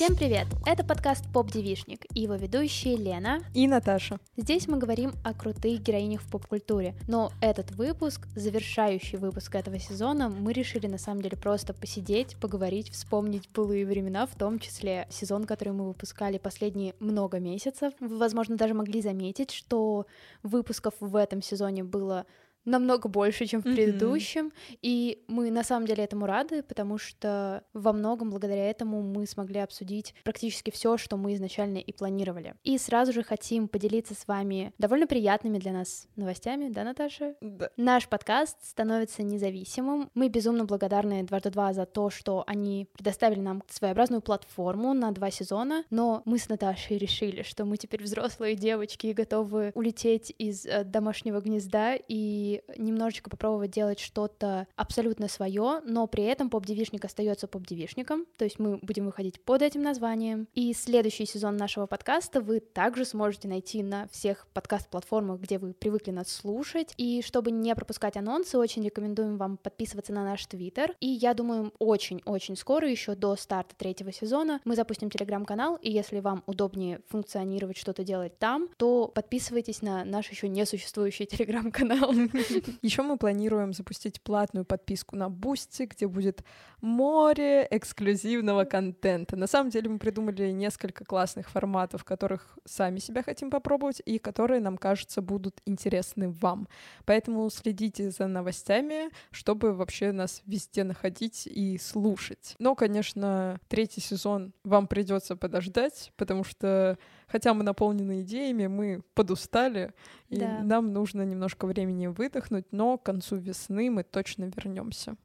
Всем привет! Это подкаст «Поп-девишник» и его ведущие Лена и Наташа. Здесь мы говорим о крутых героинях в поп-культуре, но этот выпуск, завершающий выпуск этого сезона, мы решили на самом деле просто посидеть, поговорить, вспомнить былые времена, в том числе сезон, который мы выпускали последние много месяцев. Вы, возможно, даже могли заметить, что выпусков в этом сезоне было намного больше, чем в предыдущем, mm-hmm. и мы на самом деле этому рады, потому что во многом благодаря этому мы смогли обсудить практически все, что мы изначально и планировали. И сразу же хотим поделиться с вами довольно приятными для нас новостями, да, Наташа? Да. Наш подкаст становится независимым. Мы безумно благодарны дважды два за то, что они предоставили нам своеобразную платформу на два сезона, но мы с Наташей решили, что мы теперь взрослые девочки и готовы улететь из э, домашнего гнезда и немножечко попробовать делать что-то абсолютно свое, но при этом поп-девишник остается поп-девишником, то есть мы будем выходить под этим названием. И следующий сезон нашего подкаста вы также сможете найти на всех подкаст-платформах, где вы привыкли нас слушать. И чтобы не пропускать анонсы, очень рекомендуем вам подписываться на наш твиттер. И я думаю, очень-очень скоро, еще до старта третьего сезона, мы запустим телеграм-канал, и если вам удобнее функционировать, что-то делать там, то подписывайтесь на наш еще не существующий телеграм-канал. Еще мы планируем запустить платную подписку на Boosty, где будет море эксклюзивного контента. На самом деле мы придумали несколько классных форматов, которых сами себя хотим попробовать и которые, нам кажется, будут интересны вам. Поэтому следите за новостями, чтобы вообще нас везде находить и слушать. Но, конечно, третий сезон вам придется подождать, потому что хотя мы наполнены идеями, мы подустали, и да. нам нужно немножко времени выдохнуть, но к концу весны мы точно вернемся.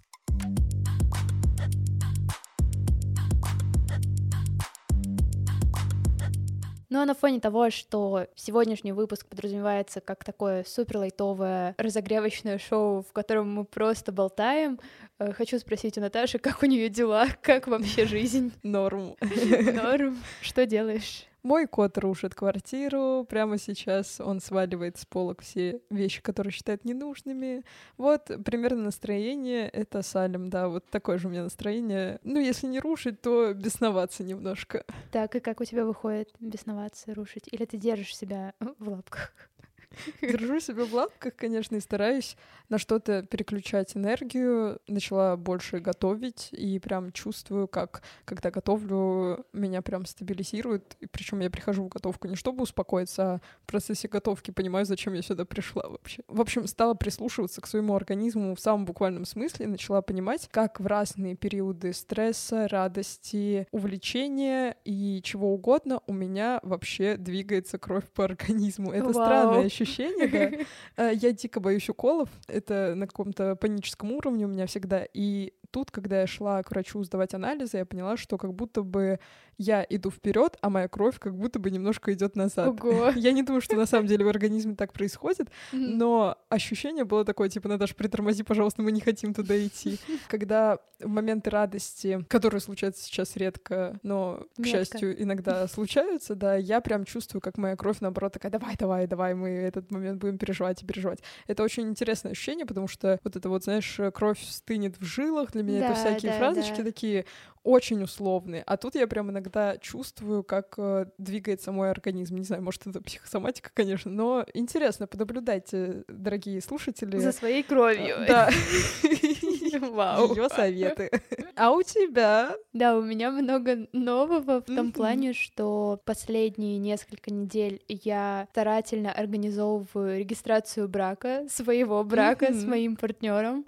Ну а на фоне того, что сегодняшний выпуск подразумевается как такое супер лайтовое разогревочное шоу, в котором мы просто болтаем, э, хочу спросить у Наташи, как у нее дела, как вообще жизнь? Норм. Норм. Что делаешь? Мой кот рушит квартиру. Прямо сейчас он сваливает с полок все вещи, которые считает ненужными. Вот примерно настроение — это Салем, да, вот такое же у меня настроение. Ну, если не рушить, то бесноваться немножко. Так, и как у тебя выходит бесноваться, рушить? Или ты держишь себя в лапках? Держу себя в лапках, конечно, и стараюсь на что-то переключать энергию. Начала больше готовить, и прям чувствую, как, когда готовлю, меня прям стабилизирует. И причем я прихожу в готовку не чтобы успокоиться, а в процессе готовки понимаю, зачем я сюда пришла вообще. В общем, стала прислушиваться к своему организму в самом буквальном смысле, начала понимать, как в разные периоды стресса, радости, увлечения и чего угодно у меня вообще двигается кровь по организму. Это Вау. странное ощущение ощущение, да. Э, я дико боюсь уколов. Это на каком-то паническом уровне у меня всегда. И тут, когда я шла к врачу сдавать анализы, я поняла, что как будто бы я иду вперед, а моя кровь как будто бы немножко идет назад. Ого. Я не думаю, что на самом деле в организме так происходит, но ощущение было такое, типа, Наташа, притормози, пожалуйста, мы не хотим туда идти. Когда в моменты радости, которые случаются сейчас редко, но, к Метко. счастью, иногда случаются, да, я прям чувствую, как моя кровь, наоборот, такая, давай, давай, давай, мы этот момент будем переживать и переживать. Это очень интересное ощущение, потому что вот это вот, знаешь, кровь стынет в жилах, для меня да, это всякие да, фразочки да. такие очень условные. А тут я прям иногда чувствую, как э, двигается мой организм. Не знаю, может, это психосоматика, конечно, но интересно, понаблюдайте, дорогие слушатели. За своей кровью. Э, да. Вау. Ее советы. А у тебя? Да, у меня много нового в том плане, что последние несколько недель я старательно организовываю регистрацию брака, своего брака с моим партнером.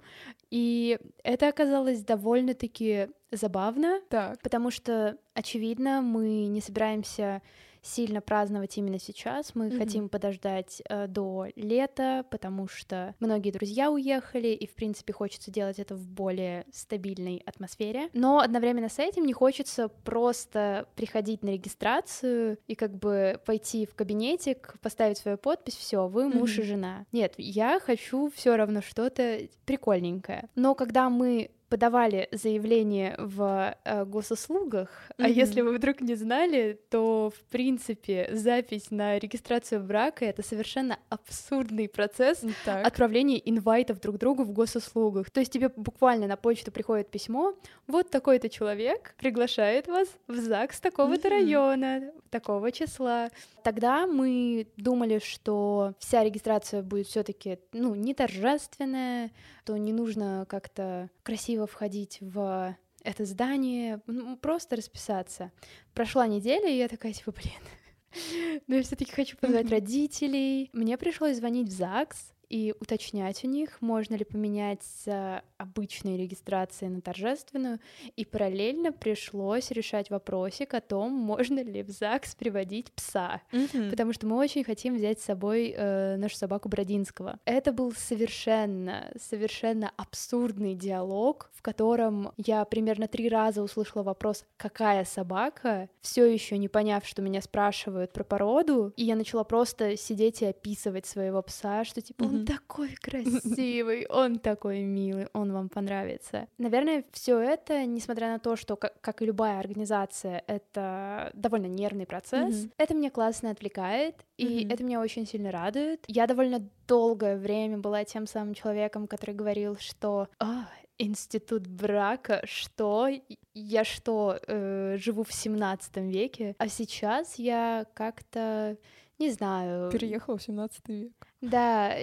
И это оказалось довольно-таки забавно, так. потому что, очевидно, мы не собираемся сильно праздновать именно сейчас. Мы mm-hmm. хотим подождать э, до лета, потому что многие друзья уехали, и, в принципе, хочется делать это в более стабильной атмосфере. Но одновременно с этим не хочется просто приходить на регистрацию и как бы пойти в кабинетик, поставить свою подпись, все, вы муж mm-hmm. и жена. Нет, я хочу все равно что-то прикольненькое. Но когда мы подавали заявление в э, госуслугах, mm-hmm. а если вы вдруг не знали, то, в принципе, запись на регистрацию брака — это совершенно абсурдный процесс так. отправления инвайтов друг другу в госуслугах. То есть тебе буквально на почту приходит письмо, вот такой-то человек приглашает вас в ЗАГС такого-то mm-hmm. района, такого числа. Тогда мы думали, что вся регистрация будет все таки ну, не торжественная, то не нужно как-то красиво входить в это здание, ну, просто расписаться. Прошла неделя, и я такая, типа, блин, но я все таки хочу позвать родителей. Мне пришлось звонить в ЗАГС, и уточнять у них, можно ли поменять с обычной регистрации на торжественную, и параллельно пришлось решать вопросик о том, можно ли в ЗАГС приводить пса, mm-hmm. потому что мы очень хотим взять с собой э, нашу собаку Бродинского. Это был совершенно, совершенно абсурдный диалог, в котором я примерно три раза услышала вопрос «какая собака?», все еще не поняв, что меня спрашивают про породу, и я начала просто сидеть и описывать своего пса, что типа он такой красивый, он такой милый, он вам понравится. Наверное, все это, несмотря на то, что, как, как и любая организация, это довольно нервный процесс, mm-hmm. это меня классно отвлекает, и mm-hmm. это меня очень сильно радует. Я довольно долгое время была тем самым человеком, который говорил, что «А, институт брака, что я что э, живу в 17 веке, а сейчас я как-то не знаю. Переехала в 17 век. Да,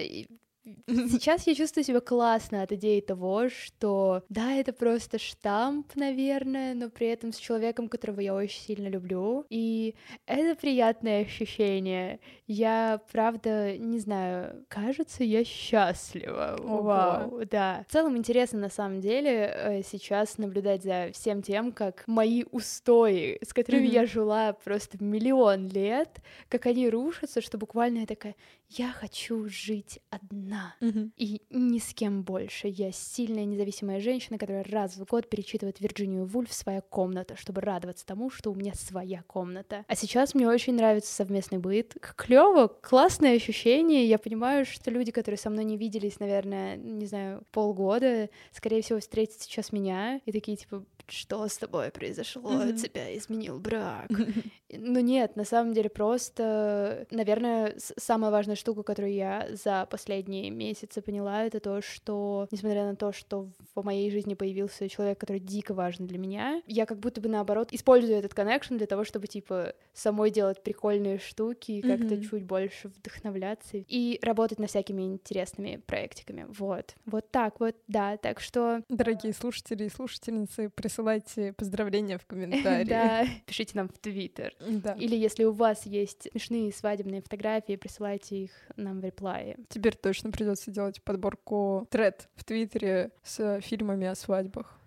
Сейчас я чувствую себя классно от идеи того, что да, это просто штамп, наверное, но при этом с человеком, которого я очень сильно люблю. И это приятное ощущение. Я, правда, не знаю, кажется, я счастлива. Ого. Вау, да. В целом интересно, на самом деле, э, сейчас наблюдать за всем тем, как мои устои, с которыми mm-hmm. я жила просто миллион лет, как они рушатся, что буквально я такая, я хочу жить одна mm-hmm. и ни с кем больше. Я сильная независимая женщина, которая раз в год перечитывает Вирджинию Вульф «Своя комната», чтобы радоваться тому, что у меня своя комната. А сейчас мне очень нравится совместный быт. Клево, классное ощущение. Я понимаю, что люди, которые со мной не виделись, наверное, не знаю, полгода, скорее всего, встретят сейчас меня и такие типа, что с тобой произошло, mm-hmm. тебя изменил брак. Ну нет, на самом деле просто, наверное, самая важная штука, которую я за последние месяцы поняла, это то, что, несмотря на то, что в моей жизни появился человек, который дико важен для меня, я как будто бы наоборот использую этот коннекшн для того, чтобы типа самой делать прикольные штуки как-то mm-hmm. чуть больше вдохновляться и работать над всякими интересными проектиками. Вот, вот так вот, да, так что... Дорогие слушатели и слушательницы, присылайте поздравления в комментарии. Да, пишите нам в Твиттер. Да. Или если у вас есть смешные свадебные фотографии, присылайте их нам в реплае. Теперь точно придется делать подборку тред в Твиттере с фильмами о свадьбах.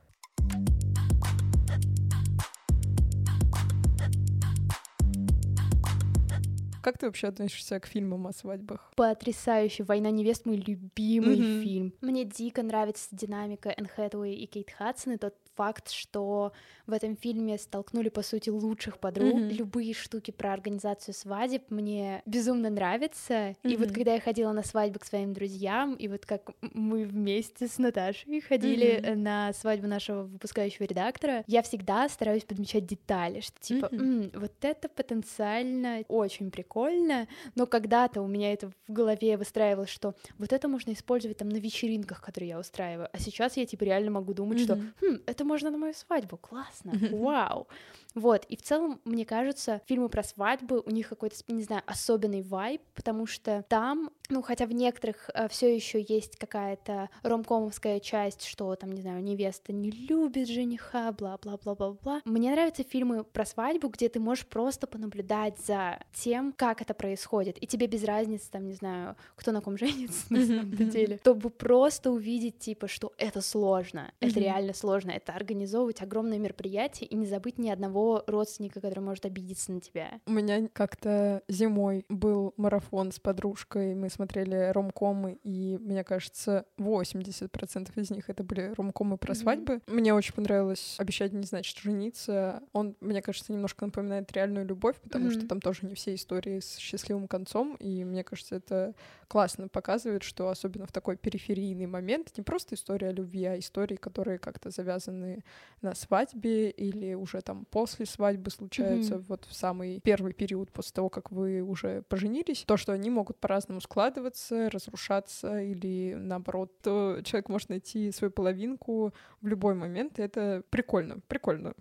Как ты вообще относишься к фильмам о свадьбах? Потрясающе. «Война невест» — мой любимый mm-hmm. фильм. Мне дико нравится динамика Энн Хэтэуэй и Кейт Хадсон, и тот факт, что в этом фильме столкнули, по сути, лучших подруг. Mm-hmm. Любые штуки про организацию свадеб мне безумно нравятся. Mm-hmm. И вот когда я ходила на свадьбу к своим друзьям, и вот как мы вместе с Наташей ходили mm-hmm. на свадьбу нашего выпускающего редактора, я всегда стараюсь подмечать детали, что типа, mm-hmm. М, вот это потенциально очень прикольно, но когда-то у меня это в голове выстраивалось, что вот это можно использовать там на вечеринках, которые я устраиваю, а сейчас я типа реально могу думать, mm-hmm. что хм, это можно на мою свадьбу, классно, вау. Вот, и в целом, мне кажется, фильмы про свадьбы, у них какой-то, не знаю, особенный вайб, потому что там, ну, хотя в некоторых э, все еще есть какая-то ромкомовская часть, что там, не знаю, невеста не любит жениха, бла-бла-бла-бла-бла. Мне нравятся фильмы про свадьбу, где ты можешь просто понаблюдать за тем, как это происходит, и тебе без разницы, там, не знаю, кто на ком женится на самом деле, чтобы просто увидеть, типа, что это сложно, это реально сложно, это организовывать огромное мероприятие и не забыть ни одного одного родственника, который может обидеться на тебя. У меня как-то зимой был марафон с подружкой, мы смотрели ромкомы, и мне кажется, 80% из них это были ромкомы про mm-hmm. свадьбы. Мне очень понравилось «Обещать не значит жениться». Он, мне кажется, немножко напоминает реальную любовь, потому mm-hmm. что там тоже не все истории с счастливым концом, и мне кажется, это классно показывает, что особенно в такой периферийный момент не просто история любви, а истории, которые как-то завязаны на свадьбе или уже там после свадьбы случаются, mm-hmm. вот в самый первый период после того, как вы уже поженились, то, что они могут по-разному складываться, разрушаться или наоборот, то человек может найти свою половинку в любой момент, и это прикольно, прикольно.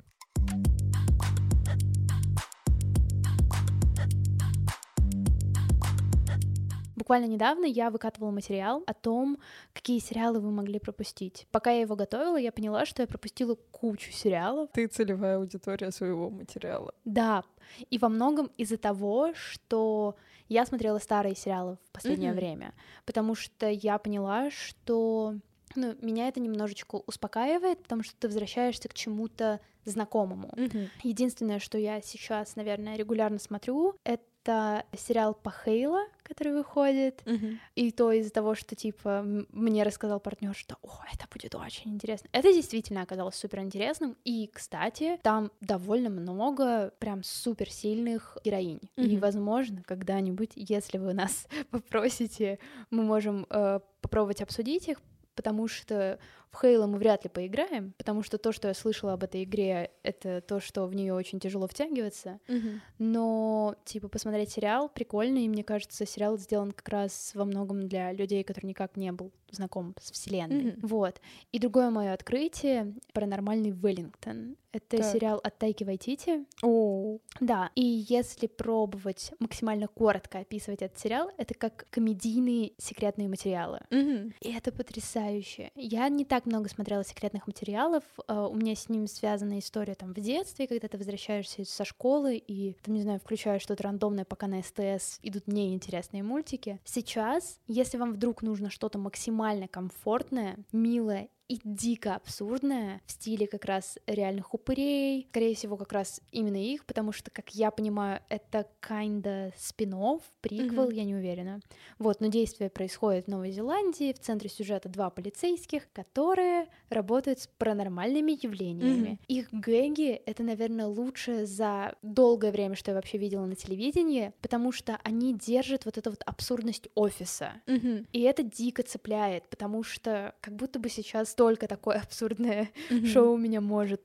Буквально недавно я выкатывала материал о том, какие сериалы вы могли пропустить. Пока я его готовила, я поняла, что я пропустила кучу сериалов. Ты целевая аудитория своего материала. Да, и во многом из-за того, что я смотрела старые сериалы в последнее mm-hmm. время, потому что я поняла, что ну, меня это немножечко успокаивает, потому что ты возвращаешься к чему-то знакомому. Mm-hmm. Единственное, что я сейчас, наверное, регулярно смотрю, это это сериал по Хейла, который выходит, mm-hmm. и то из-за того, что типа мне рассказал партнер, что о, это будет очень интересно. Это действительно оказалось супер интересным. И, кстати, там довольно много прям супер сильных героинь. Mm-hmm. И, возможно, когда-нибудь, если вы нас попросите, мы можем э, попробовать обсудить их, потому что в Хейла мы вряд ли поиграем, потому что то, что я слышала об этой игре, это то, что в нее очень тяжело втягиваться. Mm-hmm. Но, типа, посмотреть сериал прикольно, и мне кажется, сериал сделан как раз во многом для людей, которые никак не был знаком с вселенной. Mm-hmm. Вот. И другое мое открытие — «Паранормальный Веллингтон». Это так. сериал от Тайки Вайтити. Oh. Да, и если пробовать максимально коротко описывать этот сериал, это как комедийные секретные материалы. Mm-hmm. И это потрясающе. Я не так так много смотрела секретных материалов. А, у меня с ним связана история там в детстве, когда ты возвращаешься со школы и, там, не знаю, включаешь что-то рандомное, пока на СТС идут неинтересные мультики. Сейчас, если вам вдруг нужно что-то максимально комфортное, милое и дико абсурдная в стиле как раз реальных упырей, скорее всего, как раз именно их, потому что, как я понимаю, это kinda спин-офф, приквел, mm-hmm. я не уверена. Вот, но действие происходит в Новой Зеландии, в центре сюжета два полицейских, которые работают с паранормальными явлениями. Mm-hmm. Их гэги — это, наверное, лучшее за долгое время, что я вообще видела на телевидении, потому что они держат вот эту вот абсурдность офиса. Mm-hmm. И это дико цепляет, потому что как будто бы сейчас настолько такое абсурдное mm-hmm. шоу меня может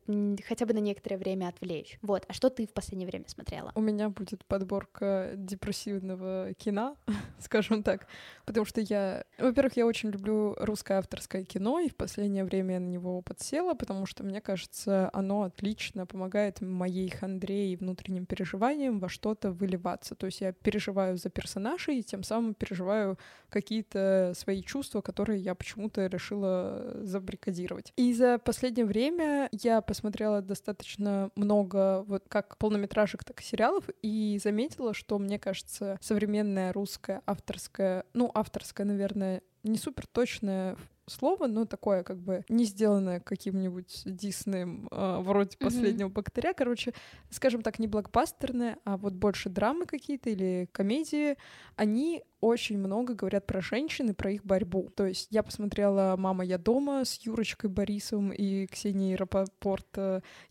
хотя бы на некоторое время отвлечь. Вот. А что ты в последнее время смотрела? У меня будет подборка депрессивного кино, скажем так, потому что я, во-первых, я очень люблю русское авторское кино, и в последнее время я на него подсела, потому что мне кажется, оно отлично помогает моей хандре и внутренним переживаниям во что-то выливаться. То есть я переживаю за персонажей, и тем самым переживаю какие-то свои чувства, которые я почему-то решила забыть забаррикадировать. И за последнее время я посмотрела достаточно много вот как полнометражек, так и сериалов, и заметила, что, мне кажется, современная русская авторская, ну, авторская, наверное, не супер точное слово, но такое как бы не сделанное каким-нибудь Диснеем э, вроде mm-hmm. последнего богатыря. Короче, скажем так, не блокбастерное, а вот больше драмы какие-то или комедии. Они очень много говорят про женщин и про их борьбу. То есть я посмотрела «Мама, я дома» с Юрочкой Борисовым и Ксенией Рапопорт.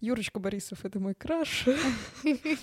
Юрочка Борисов — это мой краш.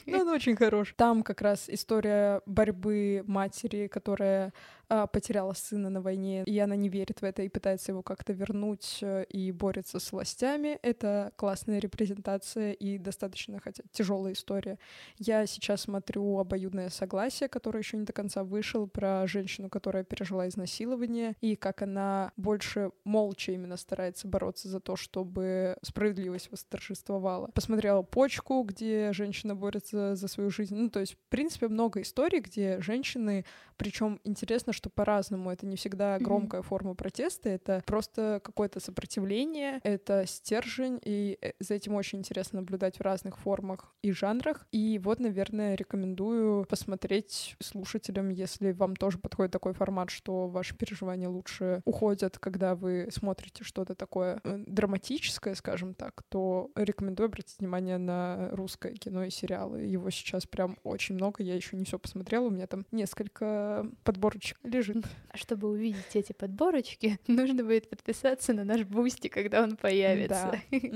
Но он очень хорош. Там как раз история борьбы матери, которая а, потеряла сына на войне, и она не верит в это и пытается его как-то вернуть э, и борется с властями. Это классная репрезентация и достаточно, хотя тяжелая история. Я сейчас смотрю «Обоюдное согласие», который еще не до конца вышел, про женщину, которая пережила изнасилование, и как она больше молча именно старается бороться за то, чтобы справедливость восторжествовала. Посмотрела «Почку», где женщина борется за свою жизнь. Ну, то есть, в принципе, много историй, где женщины, причем интересно, что по-разному. Это не всегда громкая mm-hmm. форма протеста, это просто какое-то сопротивление, это стержень, и э, за этим очень интересно наблюдать в разных формах и жанрах. И вот, наверное, рекомендую посмотреть слушателям, если вам тоже подходит такой формат, что ваши переживания лучше уходят, когда вы смотрите что-то такое э, драматическое, скажем так, то рекомендую обратить внимание на русское кино и сериалы. Его сейчас прям очень много, я еще не все посмотрела, у меня там несколько подборочек лежит. А чтобы увидеть эти подборочки, нужно будет подписаться на наш Boosty, когда он появится. Да.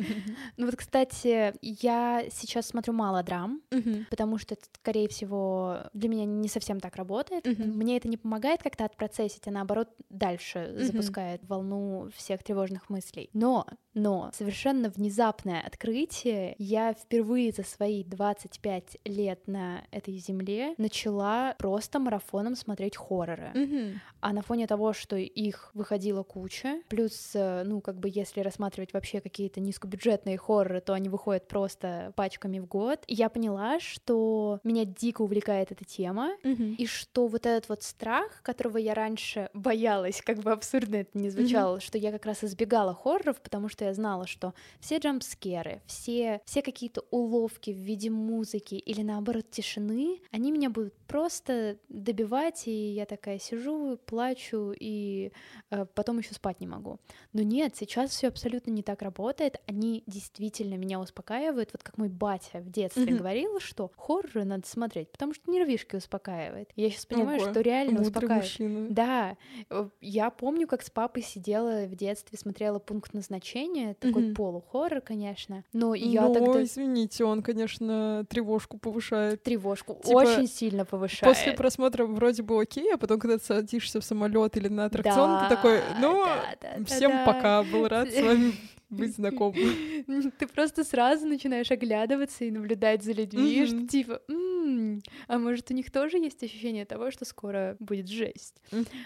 Ну вот, кстати, я сейчас смотрю мало драм, потому что это, скорее всего, для меня не совсем так работает. Мне это не помогает как-то отпроцессить, а наоборот дальше запускает волну всех тревожных мыслей. Но но совершенно внезапное открытие. Я впервые за свои 25 лет на этой земле начала просто марафоном смотреть хорроры. Mm-hmm. А на фоне того, что их выходила куча, плюс, э, ну, как бы если рассматривать вообще какие-то низкобюджетные хорроры, то они выходят просто пачками в год, я поняла, что меня дико увлекает эта тема, mm-hmm. и что вот этот вот страх, которого я раньше боялась, как бы абсурдно это не звучало, mm-hmm. что я как раз избегала хорроров, потому что я знала, что все джампскеры, все, все какие-то уловки в виде музыки или наоборот тишины, они меня будут просто добивать, и я такая сижу, плачу, и э, потом еще спать не могу. Но нет, сейчас все абсолютно не так работает. Они действительно меня успокаивают. Вот как мой батя в детстве mm-hmm. говорил, что хорроры надо смотреть, потому что нервишки успокаивает. Я сейчас понимаю, Ого, что реально успокаивает. Мужчина. Да, э, я помню, как с папой сидела в детстве, смотрела пункт назначения такой mm-hmm. полухоррор, конечно, но я но, тогда... извините, он, конечно, тревожку повышает. Тревожку типа, очень сильно повышает. После просмотра вроде бы окей, а потом, когда ты садишься в самолет или на аттракцион, да, ты такой, ну, да, да, всем пока, был рад с вами быть знакомым. Ты просто сразу начинаешь оглядываться и наблюдать за людьми, что типа, а может у них тоже есть ощущение того, что скоро будет жесть.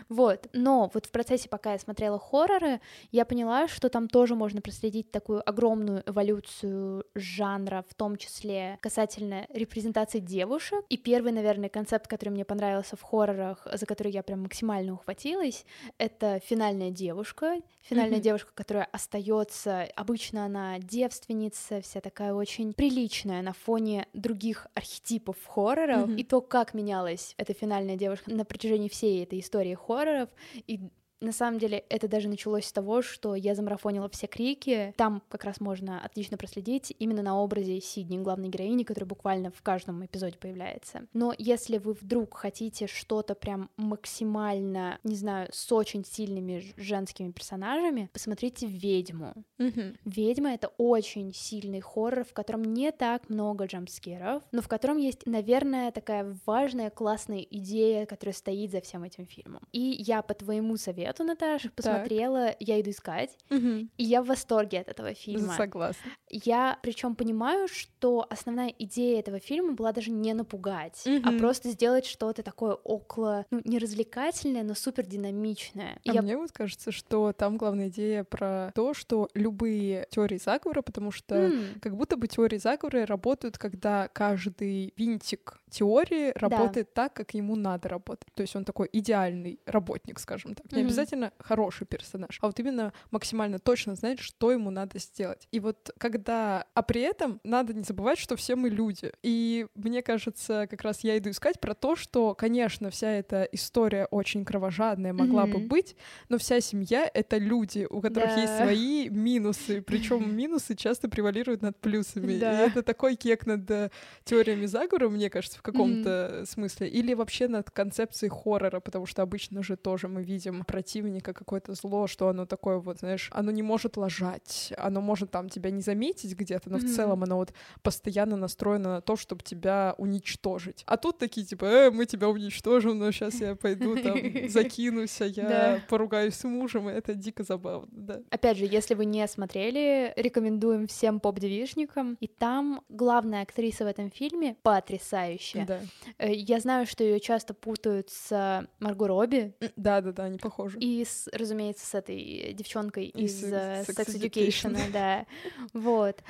Вот, но вот в процессе, пока я смотрела хорроры, я поняла, что там тоже можно проследить такую огромную эволюцию жанра, в том числе касательно репрезентации девушек. И первый, наверное, концепт, который мне понравился в хоррорах, за который я прям максимально ухватилась, это финальная девушка, финальная девушка, которая остается обычно она девственница, вся такая очень приличная на фоне других архетипов хорроров, mm-hmm. и то, как менялась эта финальная девушка на протяжении всей этой истории хорроров, и на самом деле, это даже началось с того, что я замарафонила все крики. Там как раз можно отлично проследить именно на образе Сидни, главной героини, которая буквально в каждом эпизоде появляется. Но если вы вдруг хотите что-то прям максимально, не знаю, с очень сильными женскими персонажами, посмотрите «Ведьму». Mm-hmm. «Ведьма» — это очень сильный хоррор, в котором не так много джампскеров, но в котором есть, наверное, такая важная, классная идея, которая стоит за всем этим фильмом. И я по твоему совету совету, Наташа, посмотрела, так. я иду искать, угу. и я в восторге от этого фильма. Согласна. Я причем понимаю, что основная идея этого фильма была даже не напугать, угу. а просто сделать что-то такое около, ну, не развлекательное, но супер динамичное. А я... мне вот кажется, что там главная идея про то, что любые теории заговора, потому что mm. как будто бы теории заговора работают, когда каждый винтик теории работает да. так, как ему надо работать. То есть он такой идеальный работник, скажем так. Не mm-hmm. обязательно хороший персонаж, а вот именно максимально точно знает, что ему надо сделать. И вот когда... А при этом надо не забывать, что все мы люди. И мне кажется, как раз я иду искать про то, что, конечно, вся эта история очень кровожадная могла mm-hmm. бы быть, но вся семья — это люди, у которых да. есть свои минусы, причем минусы часто превалируют над плюсами. Да. И это такой кек над э, теориями заговора, мне кажется, в каком-то mm-hmm. смысле. Или вообще над концепцией хоррора, потому что обычно же тоже мы видим противника какое-то зло, что оно такое вот, знаешь, оно не может ложать, оно может там тебя не заметить где-то, но mm-hmm. в целом оно вот постоянно настроено на то, чтобы тебя уничтожить. А тут такие типа, э, мы тебя уничтожим, но сейчас я пойду там закинусь, а я поругаюсь с мужем, и это дико забавно, да. Опять же, если вы не смотрели, рекомендуем всем поп-девишникам, и там главная актриса в этом фильме потрясающая. Да. Э, я знаю, что ее часто путают с Марго Робби. Да, да, да, они похожи. И, с, разумеется, с этой девчонкой из uh, Sex, Education, Education да. Вот.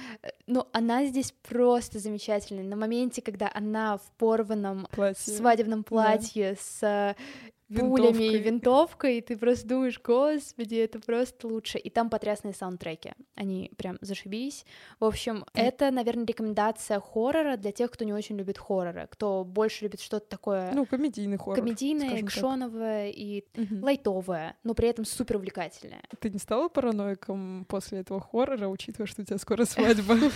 Но она здесь просто замечательная. На моменте, когда она в порванном платье. свадебном платье да. с пулями и винтовкой, и ты просто думаешь, господи, это просто лучше. И там потрясные саундтреки, они прям зашибись. В общем, mm. это, наверное, рекомендация хоррора для тех, кто не очень любит хорроры, кто больше любит что-то такое... Ну, комедийный хоррор. Комедийное, экшоновое и mm-hmm. лайтовое, но при этом супер увлекательное. Ты не стала параноиком после этого хоррора, учитывая, что у тебя скоро свадьба?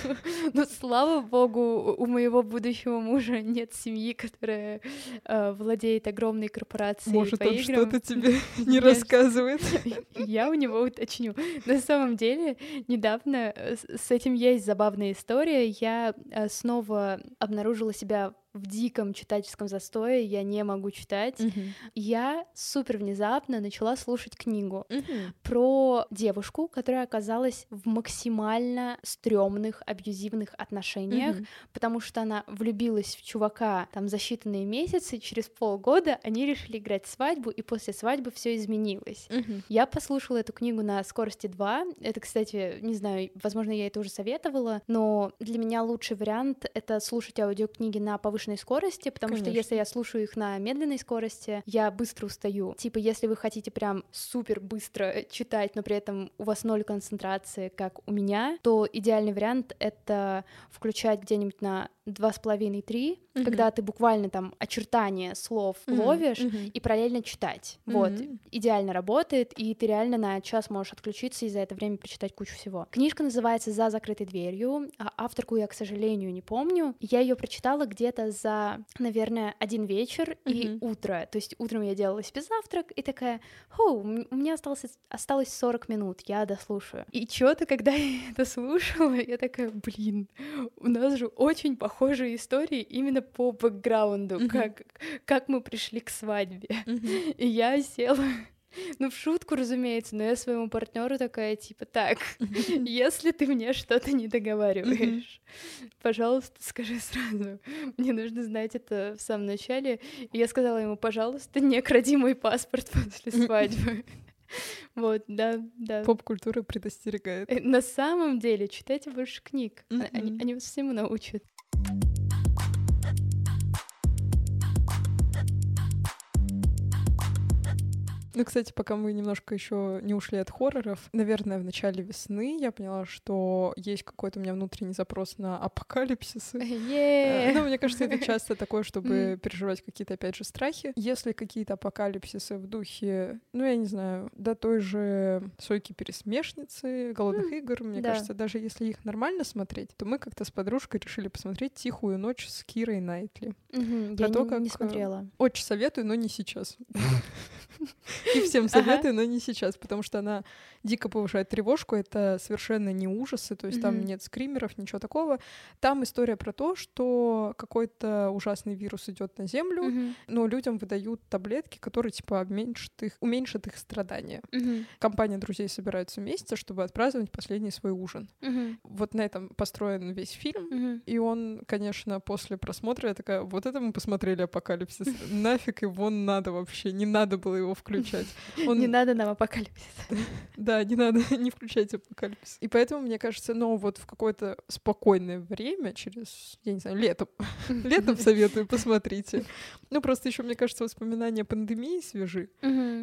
Ну, слава богу, у моего будущего мужа нет семьи, которая э, владеет огромной корпорацией Может, он что-то тебе не рассказывает? Я у него уточню. На самом деле, недавно э, с этим есть забавная история. Я э, снова обнаружила себя в диком читательском застое, я не могу читать. Mm-hmm. Я супер внезапно начала слушать книгу mm-hmm. про девушку, которая оказалась в максимально стрёмных, абьюзивных отношениях, mm-hmm. потому что она влюбилась в чувака там за считанные месяцы, через полгода они решили играть свадьбу, и после свадьбы все изменилось. Mm-hmm. Я послушала эту книгу на скорости 2. Это, кстати, не знаю, возможно, я это уже советовала, но для меня лучший вариант — это слушать аудиокниги на повышенном повышенной скорости, потому Конечно. что если я слушаю их на медленной скорости, я быстро устаю. Типа, если вы хотите прям супер быстро читать, но при этом у вас ноль концентрации, как у меня, то идеальный вариант — это включать где-нибудь на два с половиной три, когда ты буквально там очертания слов uh-huh. ловишь uh-huh. и параллельно читать. Uh-huh. Вот идеально работает, и ты реально на час можешь отключиться и за это время прочитать кучу всего. Книжка называется "За закрытой дверью", а авторку я, к сожалению, не помню. Я ее прочитала где-то за, наверное, один вечер uh-huh. и утро. То есть утром я делала себе завтрак и такая, "Хо, у меня осталось осталось 40 минут, я дослушаю". И что-то, когда я это слушала, я такая, блин, у нас же очень похоже похожие истории именно по бэкграунду, mm-hmm. как, как мы пришли к свадьбе. Mm-hmm. И я села ну, в шутку, разумеется, но я своему партнеру такая, типа, так, если ты мне что-то не договариваешь, пожалуйста, скажи сразу. Мне нужно знать это в самом начале. И я сказала ему, пожалуйста, не кради мой паспорт после свадьбы. Вот, да, да. Поп-культура предостерегает. Э, на самом деле, читайте больше книг. Они, они вас всему научат. Ну, кстати, пока мы немножко еще не ушли от хорроров, наверное, в начале весны я поняла, что есть какой-то у меня внутренний запрос на апокалипсисы. Yeah. Ну, мне кажется, это часто такое, чтобы переживать какие-то, опять же, страхи. Если какие-то апокалипсисы в духе, ну, я не знаю, до той же сойки пересмешницы, голодных игр, мне кажется, даже если их нормально смотреть, то мы как-то с подружкой решили посмотреть «Тихую ночь» с Кирой Найтли. Я не смотрела. Очень советую, но не сейчас. И всем советую, но не сейчас, потому что она дико повышает тревожку. Это совершенно не ужасы, то есть там нет скримеров, ничего такого. Там история про то, что какой-то ужасный вирус идет на Землю, но людям выдают таблетки, которые типа уменьшат их, уменьшат их страдания. Компания друзей собирается вместе, чтобы отпраздновать последний свой ужин. Вот на этом построен весь фильм, и он, конечно, после просмотра я такая, вот это мы посмотрели апокалипсис, нафиг его надо вообще, не надо было его включать включать. Он... Не надо нам апокалипсис. Да, не надо, не включать апокалипсис. И поэтому, мне кажется, ну вот в какое-то спокойное время, через, я не знаю, летом, летом советую, посмотрите. Ну просто еще, мне кажется, воспоминания пандемии свежи.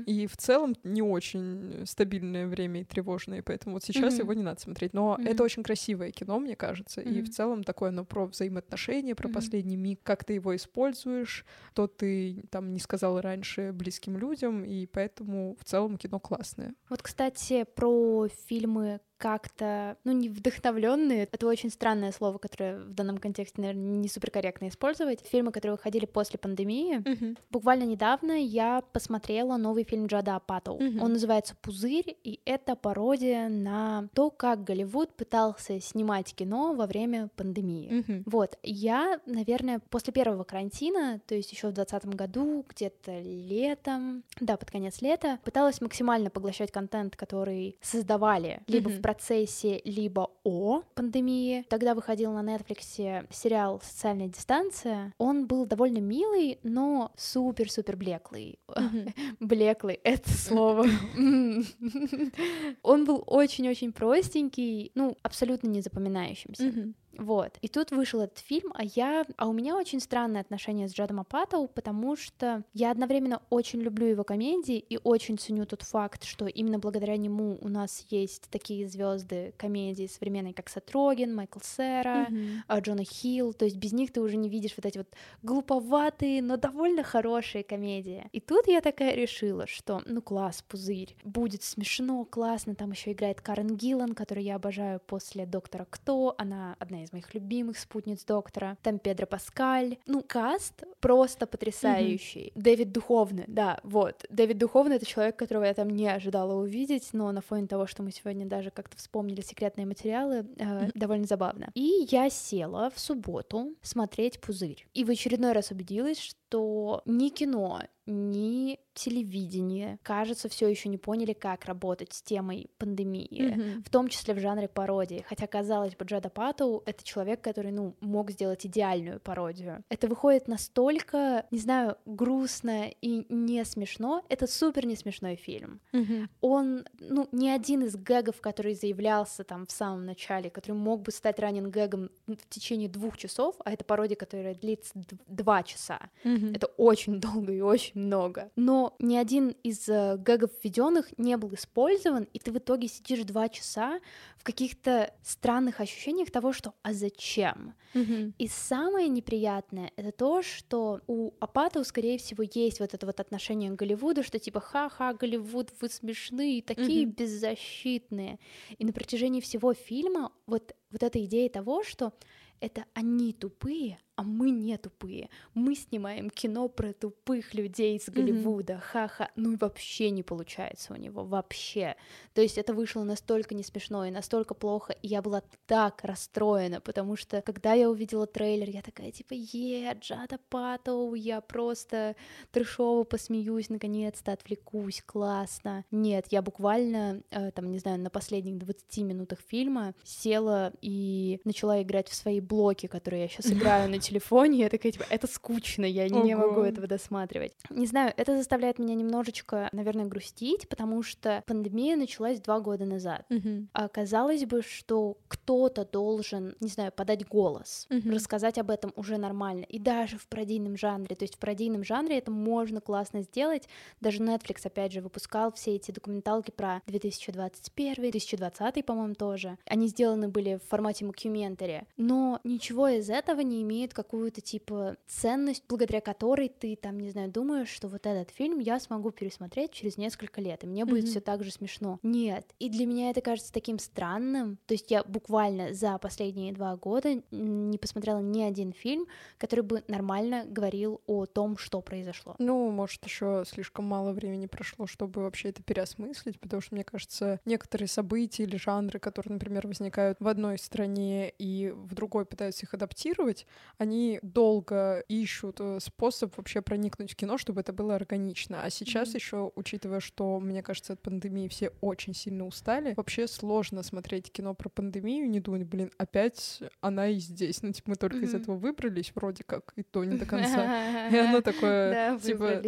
И в целом не очень стабильное время и тревожное, поэтому вот сейчас его не надо смотреть. Но это очень красивое кино, мне кажется, и в целом такое оно про взаимоотношения, про последний миг, как ты его используешь, то ты там не сказал раньше близким людям, и поэтому в целом кино классное. Вот, кстати, про фильмы как-то, ну, не вдохновленные. Это очень странное слово, которое в данном контексте, наверное, не суперкорректно использовать. Фильмы, которые выходили после пандемии. Uh-huh. Буквально недавно я посмотрела новый фильм Джада Апатоу. Uh-huh. Он называется «Пузырь», и это пародия на то, как Голливуд пытался снимать кино во время пандемии. Uh-huh. Вот, я, наверное, после первого карантина, то есть еще в 2020 году, где-то летом, да, под конец лета, пыталась максимально поглощать контент, который создавали либо uh-huh. в процессе либо о пандемии. Тогда выходил на Netflix сериал «Социальная дистанция». Он был довольно милый, но супер-супер блеклый. Блеклый — это слово. Он был очень-очень простенький, ну, абсолютно не запоминающимся. Вот. И тут вышел этот фильм, а я... А у меня очень странное отношение с Джадом Апатоу, потому что я одновременно очень люблю его комедии и очень ценю тот факт, что именно благодаря нему у нас есть такие звезды комедии современной, как Сатроген, Майкл Сера, mm-hmm. Джона Хилл. То есть без них ты уже не видишь вот эти вот глуповатые, но довольно хорошие комедии. И тут я такая решила, что ну класс, пузырь, будет смешно, классно. Там еще играет Карен Гиллан, которую я обожаю после Доктора Кто. Она одна из из моих любимых спутниц доктора. Там Педро Паскаль. Ну, каст просто потрясающий. Mm-hmm. Дэвид Духовный, да, вот. Дэвид Духовный — это человек, которого я там не ожидала увидеть, но на фоне того, что мы сегодня даже как-то вспомнили секретные материалы, э, mm-hmm. довольно забавно. И я села в субботу смотреть «Пузырь». И в очередной раз убедилась, что ни кино, ни телевидение, кажется, все еще не поняли, как работать с темой пандемии, mm-hmm. в том числе в жанре пародии. Хотя, казалось бы, Джада Паттоу — это человек, который, ну, мог сделать идеальную пародию. Это выходит настолько, не знаю, грустно и не смешно. Это супер не смешной фильм. Mm-hmm. Он, ну, ни один из гэгов, который заявлялся там в самом начале, который мог бы стать ранен гэгом в течение двух часов, а это пародия, которая длится два часа. Mm-hmm. Это очень долго и очень много. Но ни один из э, гэгов введенных не был использован, и ты в итоге сидишь два часа в каких-то странных ощущениях того, что «а зачем?». Mm-hmm. И самое неприятное — это то, что у Апатова, скорее всего, есть вот это вот отношение к Голливуду, что типа «ха-ха, Голливуд, вы смешные, такие mm-hmm. беззащитные». И на протяжении всего фильма вот, вот эта идея того, что это они тупые, а мы не тупые. Мы снимаем кино про тупых людей из Голливуда. Mm-hmm. Ха-ха. Ну и вообще не получается у него. Вообще. То есть это вышло настолько не смешно и настолько плохо. И я была так расстроена, потому что когда я увидела трейлер, я такая типа, е, Джада Паттоу, я просто трешово посмеюсь, наконец-то отвлекусь, классно. Нет, я буквально, э, там, не знаю, на последних 20 минутах фильма села и начала играть в свои блоки, которые я сейчас играю на телефоне, я такая, типа, это скучно, я Ого. не могу этого досматривать. Не знаю, это заставляет меня немножечко, наверное, грустить, потому что пандемия началась два года назад. Угу. А казалось бы, что кто-то должен, не знаю, подать голос, угу. рассказать об этом уже нормально. И даже в пародийном жанре, то есть в пародийном жанре это можно классно сделать. Даже Netflix, опять же, выпускал все эти документалки про 2021, 2020, по-моему, тоже. Они сделаны были в формате мокюментари, но ничего из этого не имеет какую-то типа ценность, благодаря которой ты там, не знаю, думаешь, что вот этот фильм я смогу пересмотреть через несколько лет, и мне будет mm-hmm. все так же смешно. Нет. И для меня это кажется таким странным. То есть я буквально за последние два года не посмотрела ни один фильм, который бы нормально говорил о том, что произошло. Ну, может, еще слишком мало времени прошло, чтобы вообще это переосмыслить, потому что, мне кажется, некоторые события или жанры, которые, например, возникают в одной стране и в другой пытаются их адаптировать, они они долго ищут э, способ вообще проникнуть в кино, чтобы это было органично. А сейчас mm-hmm. еще, учитывая, что, мне кажется, от пандемии все очень сильно устали, вообще сложно смотреть кино про пандемию, не думать, блин, опять она и здесь. Ну, типа, мы только mm-hmm. из этого выбрались, вроде как, и то не до конца. И оно такое, типа,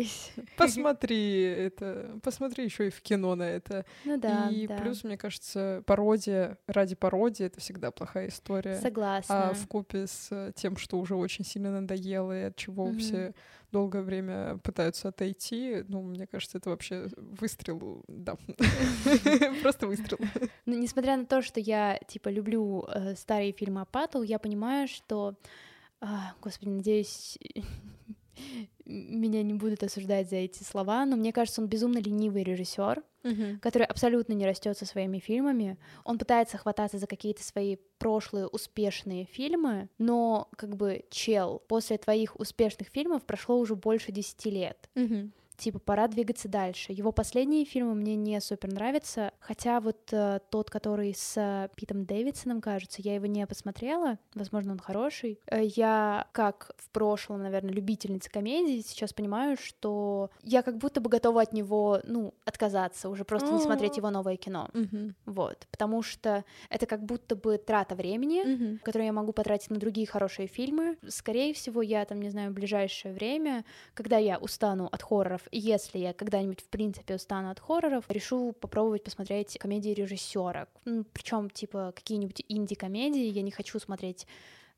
посмотри это, посмотри еще и в кино на это. Ну да, И плюс, мне кажется, пародия ради пародии — это всегда плохая история. Согласна. А в купе с тем, что уже очень сильно надоело, и от чего mm-hmm. все долгое время пытаются отойти, ну, мне кажется, это вообще выстрел, да, просто выстрел. Ну, несмотря на то, что я, типа, люблю э, старые фильмы о Паттл, я понимаю, что, а, господи, надеюсь, меня не будут осуждать за эти слова, но мне кажется, он безумно ленивый режиссер, uh-huh. который абсолютно не растет со своими фильмами. Он пытается хвататься за какие-то свои прошлые успешные фильмы, но как бы чел, после твоих успешных фильмов прошло уже больше десяти лет. Uh-huh. Типа пора двигаться дальше. Его последние фильмы мне не супер нравятся, хотя вот э, тот, который с Питом Дэвидсоном, кажется, я его не посмотрела, возможно, он хороший. Э, я, как в прошлом, наверное, любительница комедии, сейчас понимаю, что я как будто бы готова от него, ну, отказаться, уже просто не смотреть его новое кино. Вот, потому что это как будто бы трата времени, которую я могу потратить на другие хорошие фильмы. Скорее всего, я там, не знаю, в ближайшее время, когда я устану от хорроров, если я когда-нибудь в принципе устану от хорроров, решу попробовать посмотреть комедии режиссера. Причем типа какие-нибудь инди-комедии. Я не хочу смотреть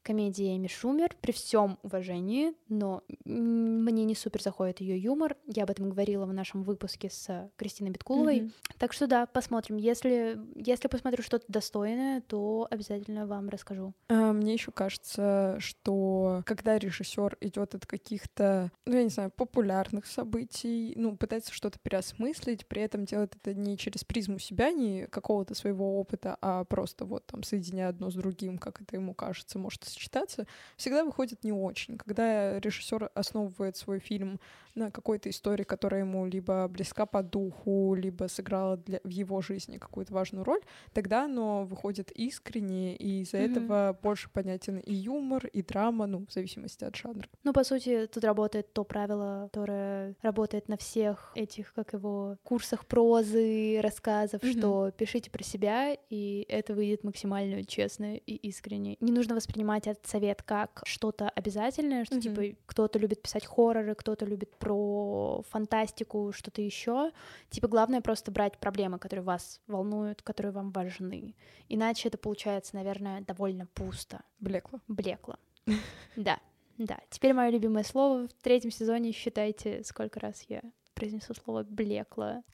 комедии Эми Шумер, при всем уважении, но мне не супер заходит ее юмор. Я об этом говорила в нашем выпуске с Кристиной Биткуловой. Mm-hmm. Так что да, посмотрим. Если, если посмотрю что-то достойное, то обязательно вам расскажу. А, мне еще кажется, что когда режиссер идет от каких-то, ну, я не знаю, популярных событий, ну, пытается что-то переосмыслить, при этом делает это не через призму себя, не какого-то своего опыта, а просто вот там соединяя одно с другим, как это ему кажется, может сочетаться, всегда выходит не очень. Когда режиссер основывает свой фильм на какой-то истории, которая ему либо близка по духу, либо сыграла для, в его жизни какую-то важную роль, тогда оно выходит искренне, и из-за mm-hmm. этого больше понятен и юмор, и драма, ну, в зависимости от жанра. Ну, по сути, тут работает то правило, которое работает на всех этих, как его, курсах прозы, рассказов, mm-hmm. что пишите про себя, и это выйдет максимально честно и искренне. Не нужно воспринимать этот совет как что-то обязательное, что, mm-hmm. типа, кто-то любит писать хорроры, кто-то любит про фантастику, что-то еще. Типа главное просто брать проблемы, которые вас волнуют, которые вам важны. Иначе это получается, наверное, довольно пусто. Блекло. Блекло. Да, да. Теперь мое любимое слово в третьем сезоне. Считайте, сколько раз я произнесу слово блекло.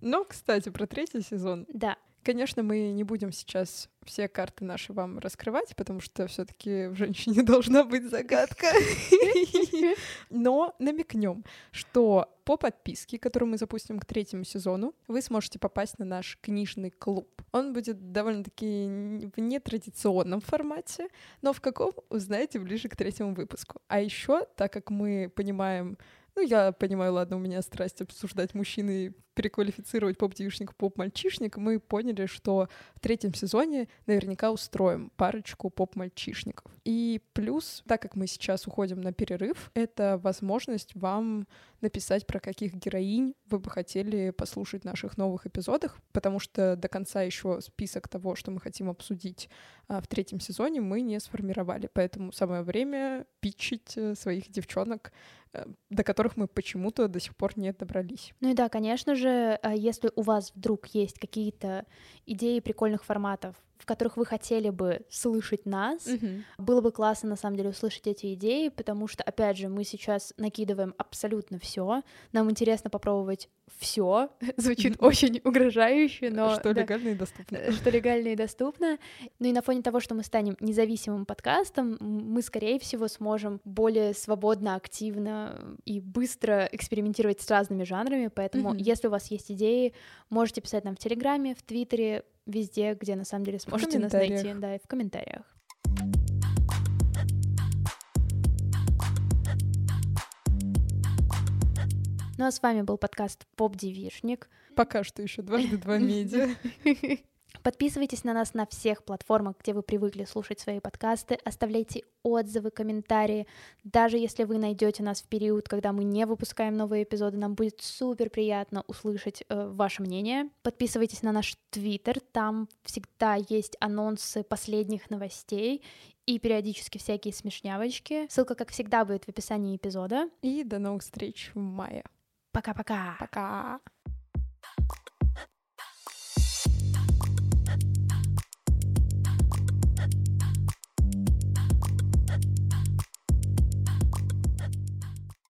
Ну, кстати, про третий сезон. Да. Конечно, мы не будем сейчас все карты наши вам раскрывать, потому что все-таки в женщине должна быть загадка. Но намекнем, что по подписке, которую мы запустим к третьему сезону, вы сможете попасть на наш книжный клуб. Он будет довольно-таки в нетрадиционном формате, но в каком узнаете ближе к третьему выпуску. А еще, так как мы понимаем ну, я понимаю, ладно, у меня страсть обсуждать мужчин и переквалифицировать поп-девишник в поп-мальчишник. Мы поняли, что в третьем сезоне наверняка устроим парочку поп-мальчишников. И плюс, так как мы сейчас уходим на перерыв, это возможность вам написать, про каких героинь вы бы хотели послушать в наших новых эпизодах, потому что до конца еще список того, что мы хотим обсудить а, в третьем сезоне, мы не сформировали. Поэтому самое время питчить э, своих девчонок до которых мы почему-то до сих пор не добрались. Ну и да, конечно же, э, если у вас вдруг есть какие-то идеи прикольных форматов, в которых вы хотели бы слышать нас. Mm-hmm. Было бы классно, на самом деле, услышать эти идеи, потому что, опять же, мы сейчас накидываем абсолютно все. Нам интересно попробовать все. Звучит mm-hmm. очень угрожающе, но... Что да, легально и доступно. Э, что легально и доступно. Ну и на фоне того, что мы станем независимым подкастом, мы, скорее всего, сможем более свободно, активно и быстро экспериментировать с разными жанрами, поэтому, mm-hmm. если у вас есть идеи, можете писать нам в Телеграме, в Твиттере, везде, где на самом деле сможете нас найти, да, и в комментариях. Ну а с вами был подкаст Поп Девишник. Пока что еще дважды два медиа. Подписывайтесь на нас на всех платформах, где вы привыкли слушать свои подкасты. Оставляйте отзывы, комментарии. Даже если вы найдете нас в период, когда мы не выпускаем новые эпизоды, нам будет супер приятно услышать э, ваше мнение. Подписывайтесь на наш твиттер, там всегда есть анонсы последних новостей и периодически всякие смешнявочки. Ссылка, как всегда, будет в описании эпизода. И до новых встреч в мае. Пока-пока. Пока. -пока. Пока.